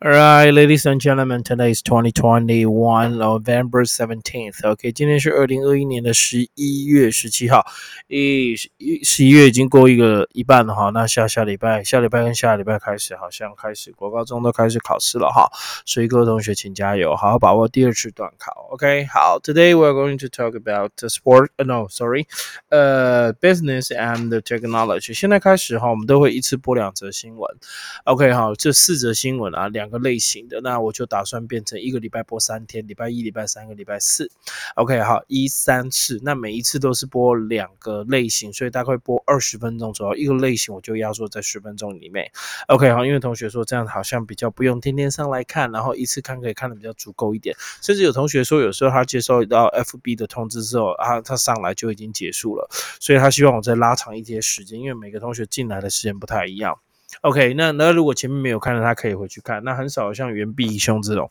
All right, ladies and gentlemen, today is 2021 November 17th. OK，今天是二零二一年的十一月十七号。一十一十一月已经过一个一半了哈。那下下礼拜，下礼拜跟下礼拜开始，好像开始国高中都开始考试了哈。所以各位同学请加油，好好把握第二次段考。OK，好，Today we are going to talk about the sport. No, sorry, 呃，business and the technology. 现在开始哈，我们都会一次播两则新闻。OK，好，这四则新闻啊，两。两个类型的，那我就打算变成一个礼拜播三天，礼拜一、礼拜三、个礼拜四。OK，好，一三次，那每一次都是播两个类型，所以大概播二十分钟左右，一个类型我就压缩在十分钟里面。OK，好，因为同学说这样好像比较不用天天上来看，然后一次看可以看的比较足够一点。甚至有同学说，有时候他接收到 FB 的通知之后啊，他上来就已经结束了，所以他希望我再拉长一些时间，因为每个同学进来的时间不太一样。OK，那那如果前面没有看到，他可以回去看。那很少像袁碧兄这种，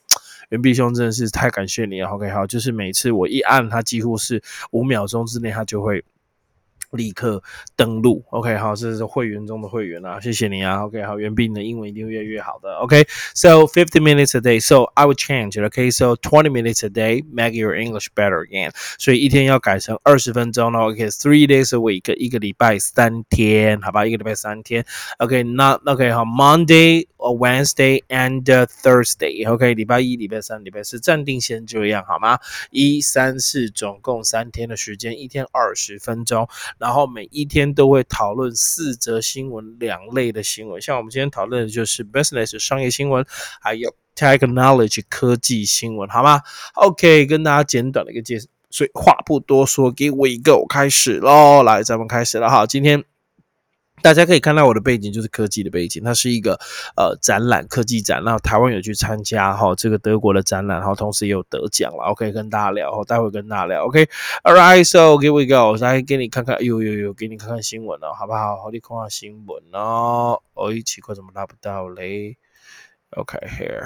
袁碧兄真的是太感谢你了。OK，好，就是每次我一按，他几乎是五秒钟之内，他就会。立刻登录，OK，好，这是会员中的会员啊，谢谢你啊，OK，好，袁斌的英文一定越越好的，OK，So fifty minutes a day，So I will change，OK，So twenty minutes a day，make your English better again，所以一天要改成二十分钟了，OK，three days a week，一个礼拜三天，好吧，一个礼拜三天，OK，Not OK，好，Monday。Wednesday and Thursday，OK，礼拜一、礼拜三、礼拜四，暂定先这样好吗？一、三、四，总共三天的时间，一天二十分钟，然后每一天都会讨论四则新闻，两类的新闻，像我们今天讨论的就是 business 商业新闻，还有 technology 科技新闻，好吗？OK，跟大家简短的一个介绍，所以话不多说，给我一个，我开始喽，来，咱们开始了哈，今天。大家可以看到我的背景就是科技的背景，它是一个呃展览科技展，然后台湾有去参加哈这个德国的展览，然后同时也有得奖了。OK，跟大家聊，待会跟大家聊。OK，Alright，so here we go，来给你看看，有有有，给你看看新闻哦，好不好？好，你看下新闻哦。哦，奇怪，怎么拉不到嘞？OK，here，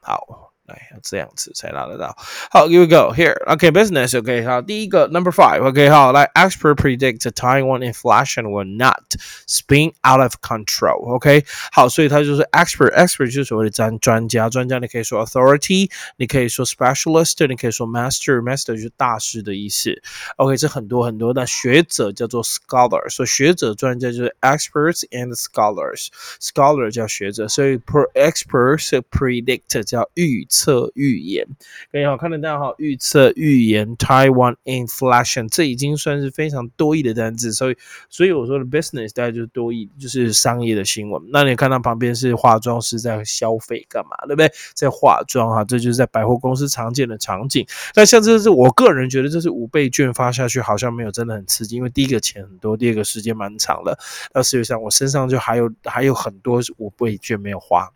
好。来，要这样子才拿得到。好，Here we go. Here, OK, business. OK，好，第一个 Number Five. OK，好，来，Expert predict Taiwan inflation will not spin out of control. OK，好，所以它就是 expert，expert 就是所谓的专专家，专家你可以说 authority，你可以说 specialist，你可以说 master，master 就是大师的意思。OK，这很多很多。那学者叫做 scholar，所以学者专家就是 experts and scholars，scholar 叫学者，所以 per expert 是 predict 叫预。 测预言，各位好，看得到哈，预测预言 Taiwan inflation，这已经算是非常多义的单字，所以所以我说的 business 大概就是多义，就是商业的新闻。那你看到旁边是化妆师在消费干嘛，对不对？在化妆哈，这就是在百货公司常见的场景。那像这是我个人觉得这是五倍券发下去，好像没有真的很刺激，因为第一个钱很多，第二个时间蛮长的。那事实上我身上就还有还有很多五倍券没有花。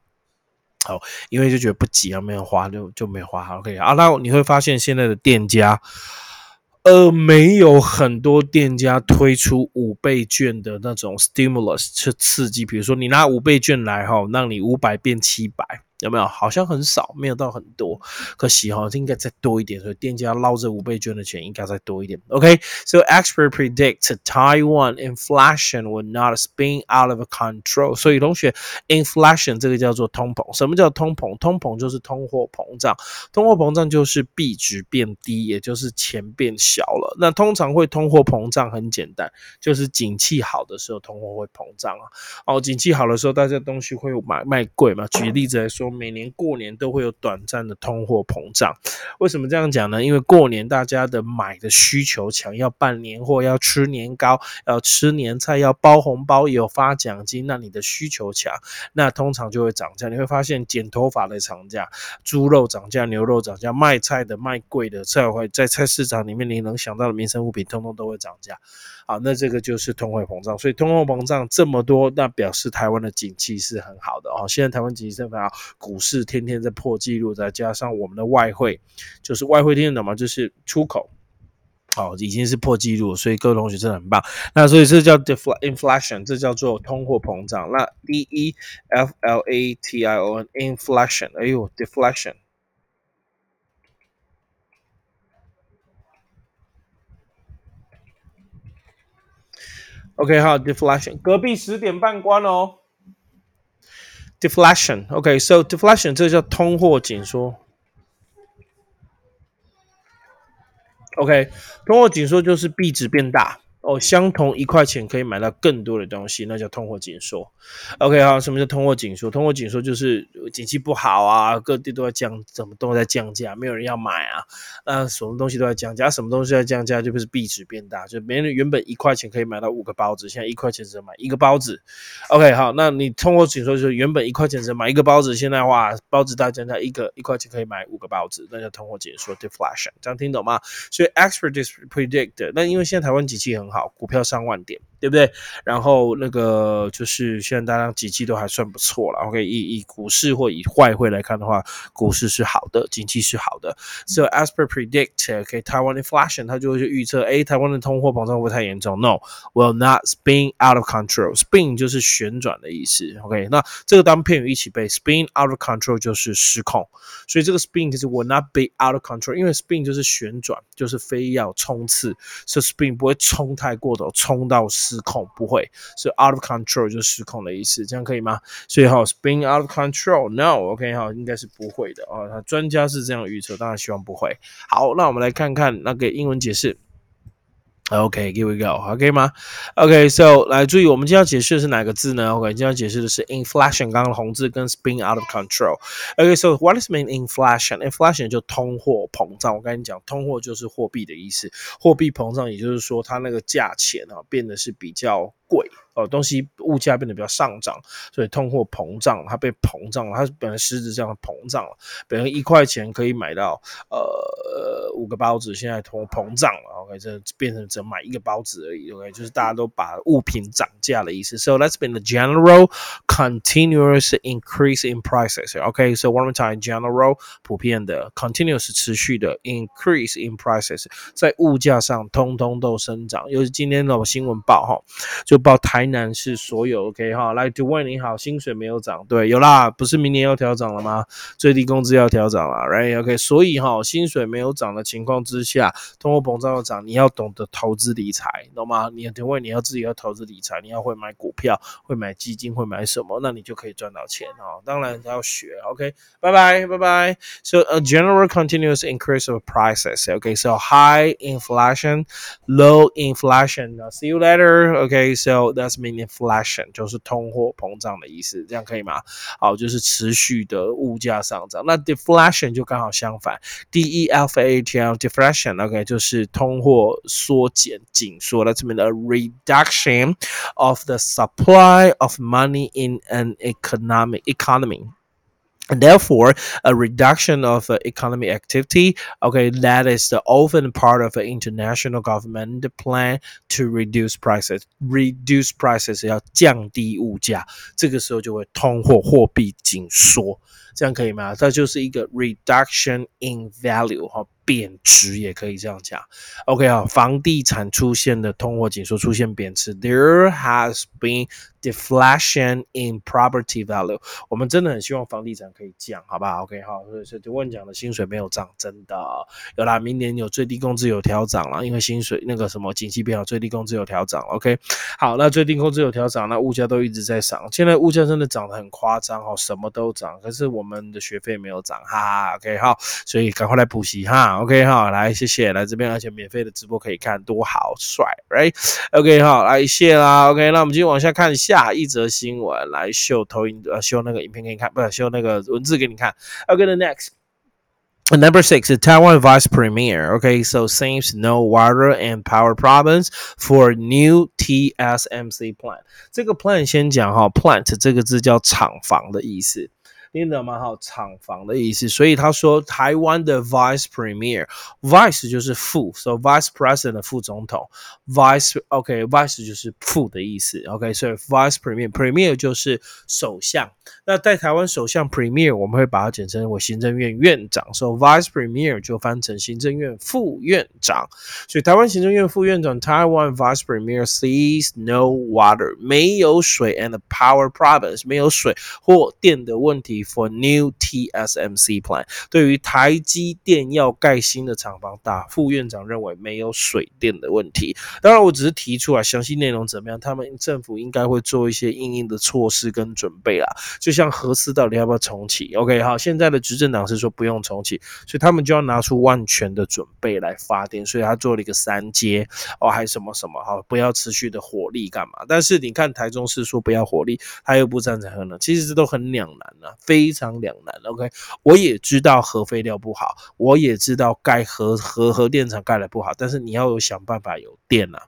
好，因为就觉得不急啊，没有花就就没花。OK 啊，那你会发现现在的店家，呃，没有很多店家推出五倍券的那种 stimulus 去刺激，比如说你拿五倍券来哈，让你五百变七百。有没有？好像很少，没有到很多。可惜哈，应该再多一点。所以店家捞这五倍券的钱应该再多一点。OK，so expert predict Taiwan inflation will not spin out of control。所以同学，inflation 这个叫做通膨。什么叫通膨？通膨就是通货膨胀。通货膨胀就是币值变低，也就是钱变小了。那通常会通货膨胀很简单，就是景气好的时候通货会膨胀啊。哦，景气好的时候大家东西会买卖贵嘛。举例子来说。每年过年都会有短暂的通货膨胀，为什么这样讲呢？因为过年大家的买的需求强，要办年货，要吃年糕，要吃年菜，要包红包，有发奖金，那你的需求强，那通常就会涨价。你会发现剪头发的涨价，猪肉涨价，牛肉涨价，卖菜的卖贵的，菜会在菜市场里面你能想到的民生物品，通通都会涨价。好，那这个就是通货膨胀。所以通货膨胀这么多，那表示台湾的景气是很好的哦。现在台湾景气非常好。股市天天在破纪录，再加上我们的外汇，就是外汇听得懂吗？就是出口，好，已经是破纪录，所以各位同学真的很棒。那所以这叫 deflation，这叫做通货膨胀。那 d e f l a t i o n，inflation，哎呦，deflation。OK，好，deflation。隔壁十点半关哦。deflation。OK，so deflation 这叫通货紧缩。OK，通货紧缩就是币值变大。哦，相同一块钱可以买到更多的东西，那叫通货紧缩。OK 好，什么叫通货紧缩？通货紧缩就是景气不好啊，各地都在降，怎么都在降价，没有人要买啊。那什么东西都在降价，什么东西在降价，就不是币值变大，就别人原本一块钱可以买到五个包子，现在一块钱只能买一个包子。OK 好，那你通货紧缩就是原本一块钱只能买一个包子，现在哇，包子大降价，一个一块钱可以买五个包子，那叫通货紧缩 （deflation）。这样听懂吗？所以 expert is predict，那因为现在台湾景气很好。好，股票上万点。对不对？然后那个就是现在大家景气都还算不错了。OK，以以股市或以外汇来看的话，股市是好的，经济是好的。So as per predict，OK，台湾 inflation 它就会去预测，哎，台湾的通货膨胀会不会太严重？No，will not spin out of control。spin 就是旋转的意思。OK，那这个当片语一起背，spin out of control 就是失控。所以这个 spin 就是 will not be out of control，因为 spin 就是旋转，就是非要冲刺，所以 spin 不会冲太过头，冲到。失控不会，是 out of control 就失控的意思，这样可以吗？所以好，spin out of control，no，OK 好，应该是不会的哦。专家是这样预测，当然希望不会。好，那我们来看看那个英文解释。OK，here we go，OK 吗？OK，so 来注意，我们今天要解释的是哪个字呢？OK，今天要解释的是 inflation，刚刚的红字跟 spin out of control。OK，so what does mean inflation？Inflation 就通货膨胀。我跟你讲，通货就是货币的意思，货币膨胀，也就是说它那个价钱啊变得是比较贵。哦，东西物价变得比较上涨，所以通货膨胀，它被膨胀了，它本来实质这样膨胀了，本来一块钱可以买到呃五个包子，现在通膨胀了，OK，这变成只买一个包子而已，OK，就是大家都把物品涨价的意思。So let's been the general continuous increase in prices，OK，So one more time，general 普遍的，continuous 持续的 increase in prices，在物价上通通都生长。尤其今天的新闻报哈，就报台。南是所所有 OK 哈，来 d 问你好，薪水没有涨，对，有啦，不是明年要调涨了吗？最低工资要调涨了，Right OK，所以哈，薪水没有涨的情况之下，通货膨胀要涨，你要懂得投资理财，懂吗？你因为你要自己要投资理财，你要会买股票，会买基金，会买什么，那你就可以赚到钱哦。当然要学，OK，拜拜拜拜。So a general continuous increase of prices，OK，so high inflation, low inflation. See you later，OK，so that's mean inflation 就是通货膨胀的意思，这样可以吗？好，就是持续的物价上涨。那 deflation 就刚好相反，d e f a t l deflation，OK 就是通货缩减、紧缩。那这边的 reduction of the supply of money in an economic economy. and therefore a reduction of uh, economic activity okay that is the often part of an international government plan to reduce prices reduce prices 要降低物价这个时候就会通货货币紧缩这样可以吗？这就是一个 reduction in value 哈， 贬值也可以这样讲。OK 啊，房地产出现的通货紧缩，出现贬值，there has been deflation in property value。我们真的很希望房地产可以降，好不好？OK 好，所以所以就问讲的薪水没有涨，真的有啦。明年有最低工资有调涨了，因为薪水那个什么景气变好，最低工资有调涨。OK 好，那最低工资有调涨，那物价都一直在涨。现在物价真的涨得很夸张哦，什么都涨，可是我。我们的学费没有涨，哈哈，OK，好，所以赶快来补习哈，OK，好，来，谢谢，来这边，而且免费的直播可以看，多好帅，Right，OK，好，来，谢啦，OK，那我们继续往下看下一则新闻，来秀投影，呃，秀那个影片给你看，不是秀那个文字给你看，OK，the next。Number six, the Taiwan Vice Premier. OK, so seems no water and power problems for new TSMC plant. 这个 plant 先讲哈，plant 这个字叫厂房的意思。听得蛮好，厂房的意思。所以他说，台湾的 Vice Premier，Vice 就是副，so Vice President 副总统，Vice OK，Vice 就是副的意思。OK，所以 Vice Premier，Premier 就是首相。那在台湾首相 Premier，我们会把它简称为行政院院长。So Vice Premier 就翻成行政院副院长。所以台湾行政院副院长，台湾 Vice Premier sees no water，没有水，and power problems，没有水或电的问题。for new TSMC plan。对于台积电要盖新的厂房，大副院长认为没有水电的问题。当然，我只是提出来，详细内容怎么样，他们政府应该会做一些应应的措施跟准备啦。就像核四到底要不要重启？OK，好，现在的执政党是说不用重启，所以他们就要拿出万全的准备来发电，所以他做了一个三阶哦，还什么什么哈，不要持续的火力干嘛？但是你看台中市说不要火力，他又不赞成核能，其实这都很两难啊，非常两难。OK，我也知道核废料不好，我也知道盖核核核电厂盖的不好，但是你要有想办法有电啊。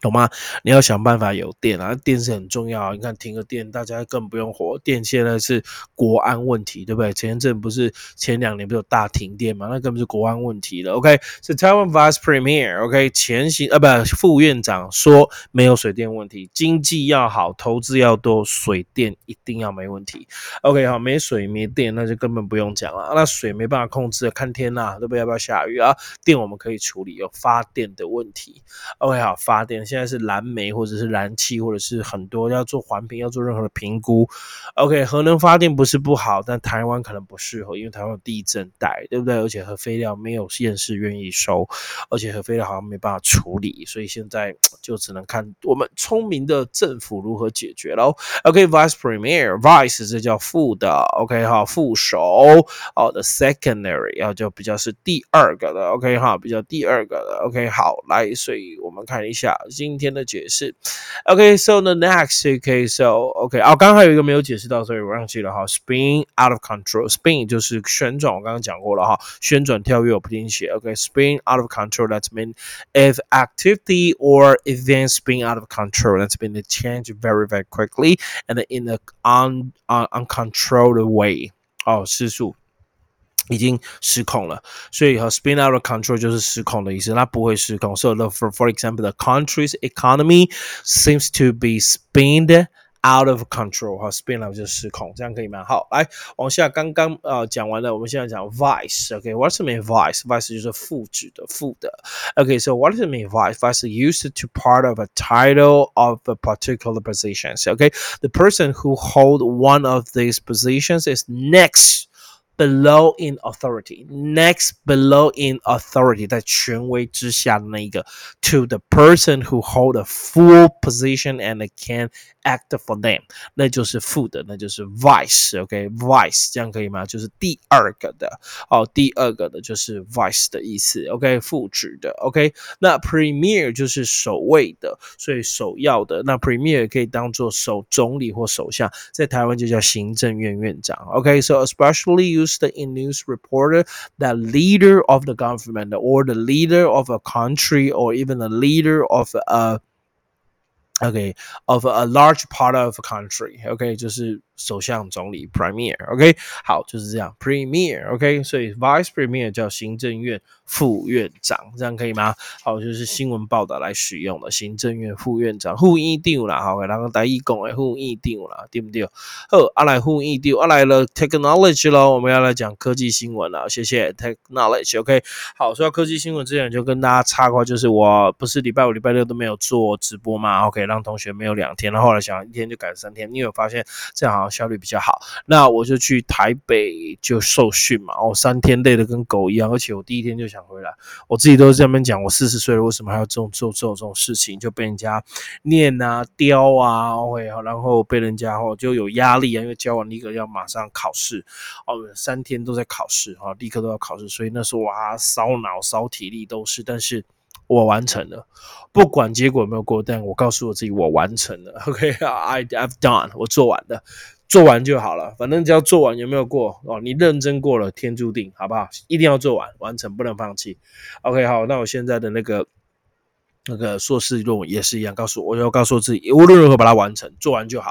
懂吗？你要想办法有电啊，电是很重要。你看停个电，大家更不用活。电现在是国安问题，对不对？前一阵不是前两年不是有大停电嘛？那根本是国安问题了。OK，是 Taiwan Vice Premier。OK，前行呃不副院长说没有水电问题，经济要好，投资要多，水电一定要没问题。OK，好，没水没电那就根本不用讲了。那水没办法控制，看天呐，对不对？要不要下雨啊？电我们可以处理，有发电的问题。OK，好，发电。现在是燃煤或者是燃气，或者是很多要做环评，要做任何的评估。OK，核能发电不是不好，但台湾可能不适合，因为台湾有地震带，对不对？而且核废料没有县市愿意收，而且核废料好像没办法处理，所以现在就只能看我们聪明的政府如何解决喽。OK，Vice Premier，Vice 这叫副的，OK 哈，副手哦的 Secondary，然后就比较是第二个的，OK 哈，比较第二个的，OK 好，来，所以我们看一下。今天的解释，OK，so the next，OK，so OK，哦，刚刚还有一个没有解释到，所以我忘记了哈。Spin out of control，spin 就是旋转，我刚刚讲过了哈，旋转跳跃我不听写，OK，spin out of control，that mean if activity or event spin out of control，that's been change very very quickly and in a un uncontrolled way，哦，失速。 已经失控了，所以和 spin out of control 就是失控的意思，它不会失控。So for for example, the country's economy seems to be spinned out of control，哈，spin out 就是失控，这样可以吗？好，来往下，刚刚呃讲完了，我们现在讲 vice，OK，what's the mean vice？vice 就是副指的副的，OK，so what does it mean vice？vice used to part of a title of a particular positions. Okay, the person who hold one of these positions is next below in authority, next below in authority，在权威之下的那一个，to the person who hold a full position and can act for them，那就是副的，那就是 vice，OK，vice 这样可以吗？就是第二个的，哦，第二个的就是 vice 的意思，OK，副职的，OK，那 premier 就是首位的，所以首要的，那 premier 可以当做首总理或首相，在台湾就叫行政院院长，OK，so especially used in news reporter that leader of the government or the leader of a country or even the leader of a okay of a large part of a country okay? 就是首相、总理 （Premier），OK，好，就是这样，Premier，OK，所以 Vice Premier 叫行政院副院长，这样可以吗？好，就是新闻报道来使用的行政院副院长，副议长啦，好，然后大一讲诶，副议长啦，对不对？好，阿来副议长，阿来了 Technology 咯，我们要来讲科技新闻了，谢谢 Technology，OK，好，说到科技新闻之前就跟大家插话，就是我不是礼拜五、礼拜六都没有做直播嘛，OK，让同学没有两天，然后后来想一天就改三天，你有发现这样好？效率比较好，那我就去台北就受训嘛。哦，三天累得跟狗一样，而且我第一天就想回来。我自己都是这边讲，我四十岁了，为什么还要做做做这种事情？就被人家念啊、雕啊，OK，然后被人家哦就有压力啊，因为教完一个要马上考试，哦，三天都在考试啊，立刻都要考试，所以那时候哇，烧脑、烧体力都是，但是。我完成了，不管结果有没有过，但我告诉我自己，我完成了。OK，I I've done，我做完了，做完就好了。反正只要做完，有没有过哦？你认真过了，天注定，好不好？一定要做完，完成，不能放弃。OK，好，那我现在的那个那个硕士论文也是一样，告诉我，我要告诉自己，无论如何把它完成，做完就好。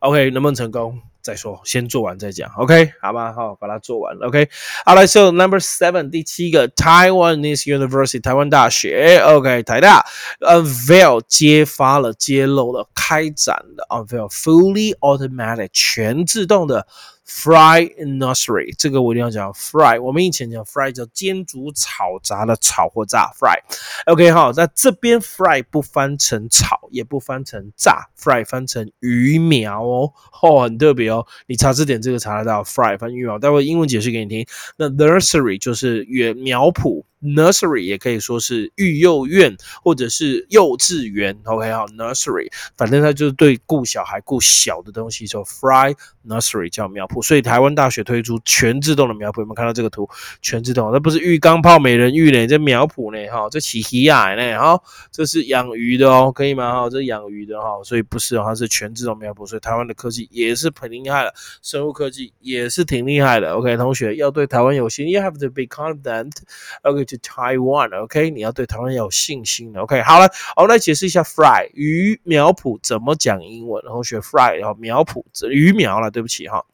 OK，能不能成功？再说，先做完再讲，OK，好吧，好，把它做完，OK。好来，So number seven，第七个，Taiwanese University，台湾大学，OK，台大，unveil 揭发了、揭露了、开展了，unveil fully automatic 全自动的 fry nursery，这个我一定要讲 fry。我们以前讲 fry 叫煎煮炒炸的炒或炸 fry。OK 好，那这边 fry 不翻成炒，也不翻成炸，fry 翻成鱼苗哦，哦，很特别哦。你查字典这个查得到 fry 翻鱼苗，待会英文解释给你听。那 nursery 就是原苗圃。Nursery 也可以说是育幼院或者是幼稚园，OK 好，Nursery，反正它就是对顾小孩、顾小的东西，叫 Fry Nursery 叫苗圃。所以台湾大学推出全自动的苗圃，有没有看到这个图？全自动，那不是浴缸泡美人浴呢，这苗圃呢，哈，这起起亚呢，哈，这是养鱼的哦，可以吗？哈，这养鱼的哈，所以不是哦，它是全自动苗圃。所以台湾的科技也是很厉害的，生物科技也是挺厉害的。OK，同学要对台湾有心，You have to be confident。OK to Taiwan。OK，你要对台湾要有信心。OK，好了，我们来解释一下 fry 鱼苗圃怎么讲英文，然后学 fry，然后苗圃鱼苗了，对不起哈。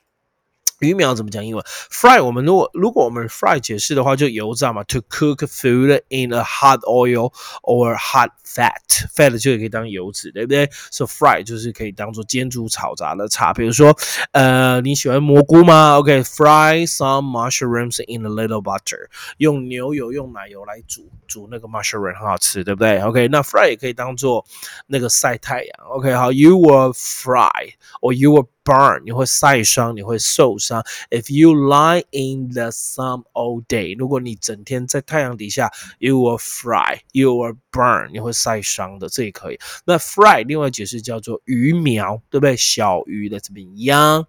鱼苗怎么讲英文？Fry，我们如果如果我们 fry 解释的话，就油炸嘛。To cook food in a hot oil or hot fat，fat 就可以当油脂，对不对？So fry 就是可以当做煎煮炒炸的茶。比如说，呃，你喜欢蘑菇吗？OK，fry some mushrooms in a little butter，用牛油、用奶油来煮煮那个 mushroom 很好吃，对不对？OK，那 fry 也可以当做那个晒太阳。OK，好，You will fry or you will burn，你会晒伤，你会受伤。If you lie in the sun all day，如果你整天在太阳底下，you will fry，you will burn，你会晒伤的，这也可以。那 fry 另外解释叫做鱼苗，对不对？小鱼的这边 young。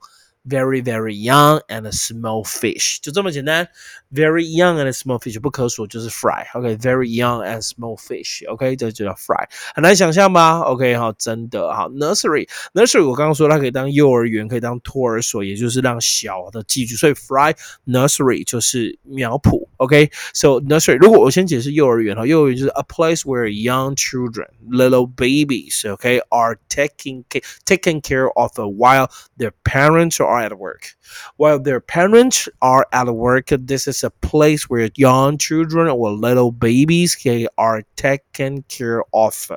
very very young and a small fish，就这么简单。Very young and a small fish 不可数就是 fry，OK，very young and small fish，OK，这就叫 fry，很难想象吧？OK，好，真的好。Nursery，nursery 我刚刚说它可以当幼儿园，可以当托儿所，也就是让小的寄居，所以 fry nursery 就是苗圃，OK，so nursery 如果我先解释幼儿园哈，幼儿园就是 a place where young children, little babies, OK, are taking taken care of while their parents are are at work. While their parents are at work, this is a place where young children or little babies are taken care of，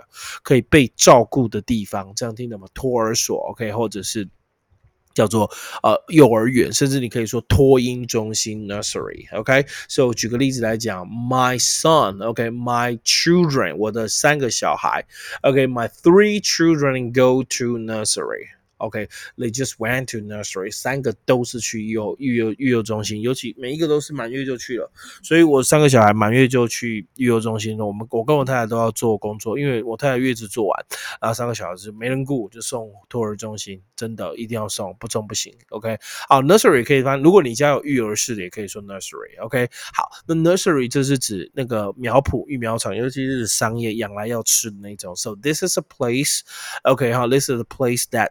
可以被照顾的地方。这样听懂吗？托儿所，OK，或者是。叫做呃幼儿园，甚至你可以说托婴中心 nursery，OK？So 举个例子来讲，My son，OK？My children，我的三个小孩，OK？My three children go to nursery。 OK, they just went to nursery，三个都是去幼育幼育幼中心，尤其每一个都是满月就去了，所以我三个小孩满月就去育幼中心了。我们我跟我太太都要做工作，因为我太太月子做完，然后三个小孩子没人顾，就送托儿中心，真的一定要送，不送不行。OK，好，nursery 可以翻，如果你家有育儿室的，也可以说 nursery。OK，好，那 nursery 这是指那个苗圃育苗场，尤其是商业养来要吃的那种。So this is a place. OK，好，this is a place that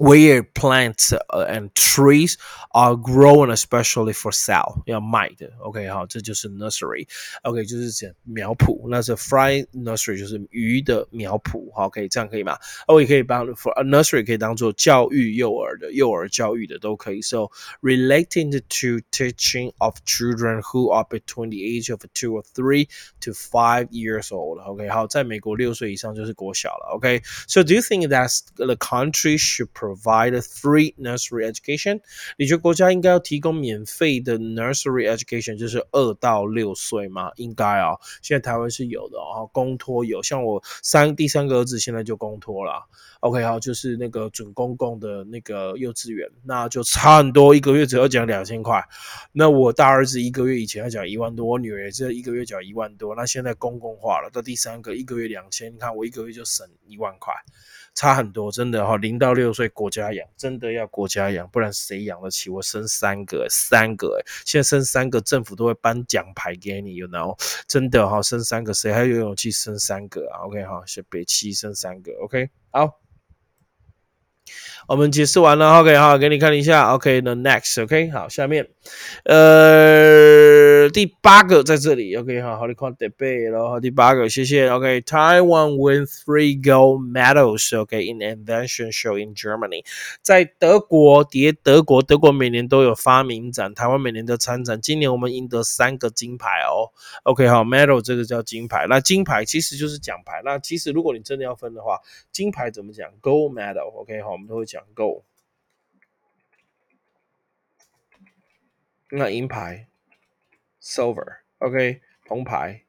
where plants and trees are grown especially for sale 要卖的，OK 好，这就是 nursery，OK 就是讲苗圃，那是 fry nursery 就是鱼的苗圃，好，可以这样可以吗？哦，也可以帮 for a nursery 可以当做教育幼儿的，幼儿教育的都可以。So relating to teaching of children who are between the age of two or three to five years old，OK 好，在美国六岁以上就是国小了，OK。So do you think that the country should provide a free nursery education？你觉得国家应该要提供免费的 nursery education，就是二到六岁吗？应该啊，现在台湾是有的哦，公托有，像我三第三个儿子现在就公托了。OK，好，就是那个准公共的那个幼稚园，那就差很多，一个月只要讲两千块。那我大儿子一个月以前要讲一万多，我女儿这一个月讲一万多，那现在公共化了，到第三个一个月两千，你看我一个月就省一万块。差很多，真的哈，零到六岁国家养，真的要国家养，不然谁养得起？我生三个，三个，现在生三个，政府都会颁奖牌给你，you know，真的哈，生三个，谁还有勇气生三个啊？OK 哈，是北七生三个，OK，好。我们解释完了，OK，好，给你看一下 OK，the next，OK，好，下面，呃，第八个在这里，OK，好，好，你看得背然后，第八个，谢谢，OK，Taiwan win three gold medals，OK，in invention show in Germany，在德国，叠德国，德国每年都有发明展，台湾每年都参展，今年我们赢得三个金牌哦，OK，好，medal 这个叫金牌，那金牌其实就是奖牌，那其实如果你真的要分的话，金牌怎么讲？Gold medal，OK，好，我们都会讲。讲 gold。那银牌。，silver，OK，铜牌。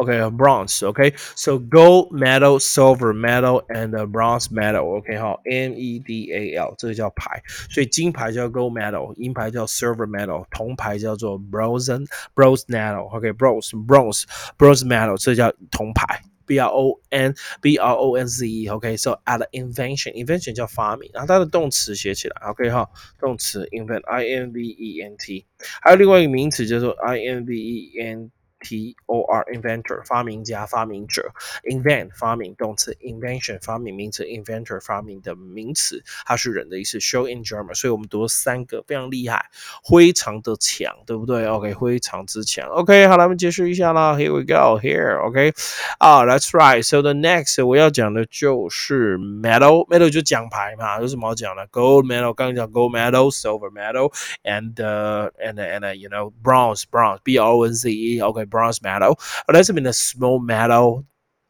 Okay, bronze. Okay, so gold medal, silver medal, and a bronze medal. OK，好，M E D A L，这个叫牌。所以金牌叫 gold medal，银牌叫 silver medal，铜牌叫做 bronze bronze medal。OK，bronze bronze bronze medal，这叫铜牌。 B R O N B R O N Z E。OK，so at invention，invention 叫发明，然后它的动词写起来。OK 哈，动词 invent，I N V E N T。还有另外一个名词叫做 I N V E N。T O R inventor 发明家、发明者，invent 发明动词，invention 发明名词，inventor 发明的名词，它是人的意思。Show in German，所以我们读了三个，非常厉害，非常的强，对不对？OK，非常之强。OK，好了，我们结束一下啦。Here we go here。OK，啊，That's right。So the next 我要讲的就是 medal，medal 就奖牌嘛，有什么好讲的？Gold medal，刚刚讲 gold medal，silver medal，and and and you know bronze，bronze，B R O N Z E。 OK。bronze medal. Let's mean a small metal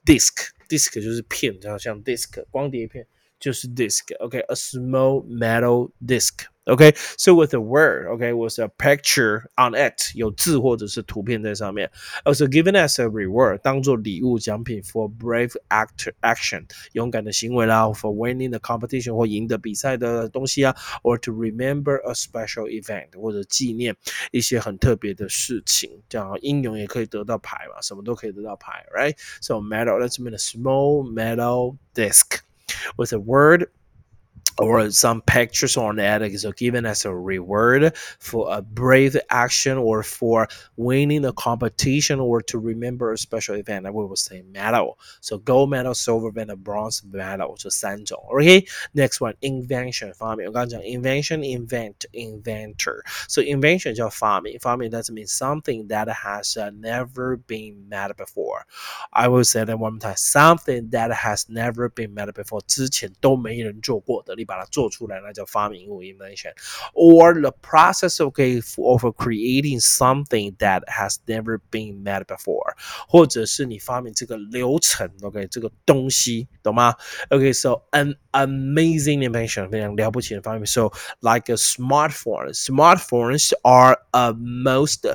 disc. Disc 就是片，像 disc 光碟片就是 disc. Okay, a small metal disc. Okay, so with a word, okay, with a picture on it，有字或者是图片在上面。Also given as a reward，当做礼物奖品 for brave act action，勇敢的行为啦，for winning the competition 或赢得比赛的东西啊，or to remember a special event 或者纪念一些很特别的事情。这样英勇也可以得到牌嘛，什么都可以得到牌，right？So medal, let's mean a small metal disc with a word or some pictures on it is given as a reward for a brave action or for winning a competition or to remember a special event. I will say medal. So gold medal, silver medal, bronze medal 这三种。Okay, next one invention 发明。我刚刚讲 invention, invent, inventor. So invention 叫发明，发明 that means something that has uh, never been made before. I will say that one more time. Something that has never been made before. 之前都没人做过的。 你把它做出来，那叫发明物 invention。Or the process of of creating something that has never been made before，或者是你发明这个流程，OK，这个东西，懂吗？OK，so an amazing invention，非常了不起的发明。So like a smartphone, smartphones are a most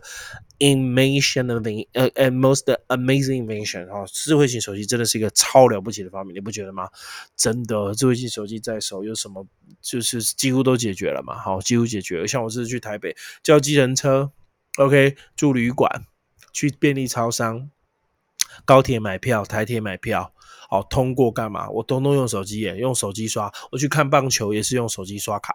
invention of the 呃呃 most amazing invention 哈，智慧型手机真的是一个超了不起的发明，你不觉得吗？真的，智慧型手机在手有什么就是几乎都解决了嘛，好，几乎解决。像我这次去台北叫计程车，OK，住旅馆，去便利超商，高铁买票，台铁买票，好，通过干嘛？我通通用手机耶，用手机刷。我去看棒球也是用手机刷卡。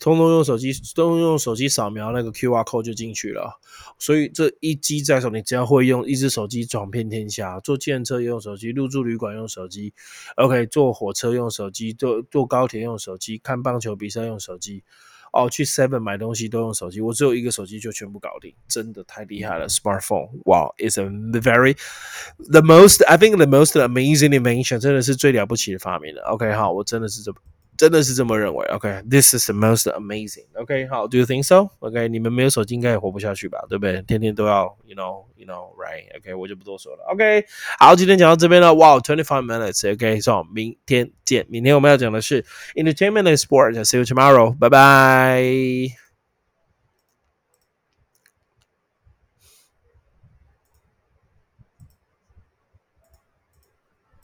通通用手机，都用手机扫描那个 Q R code 就进去了。所以这一机在手，你只要会用一只手机，闯遍天下。坐电车用手机，入住旅馆用手机，OK，坐火车用手机，坐坐高铁用手机，看棒球比赛用手机。哦，去 Seven 买东西都用手机，我只有一个手机就全部搞定，真的太厉害了。Smartphone，哇，is a very the most I think the most amazing invention，真的是最了不起的发明了。OK，好，我真的是这。真的是这么认为？OK，this is the most amazing。OK，好，Do you think so？OK，你们没有手机应该也活不下去吧？对不对？天天都要，you know，you know，right？OK，我就不多说了。OK，好，今天讲到这边了。哇，twenty five minutes。OK，so 明天见。明天我们要讲的是 entertainment and sport。See you tomorrow。拜拜。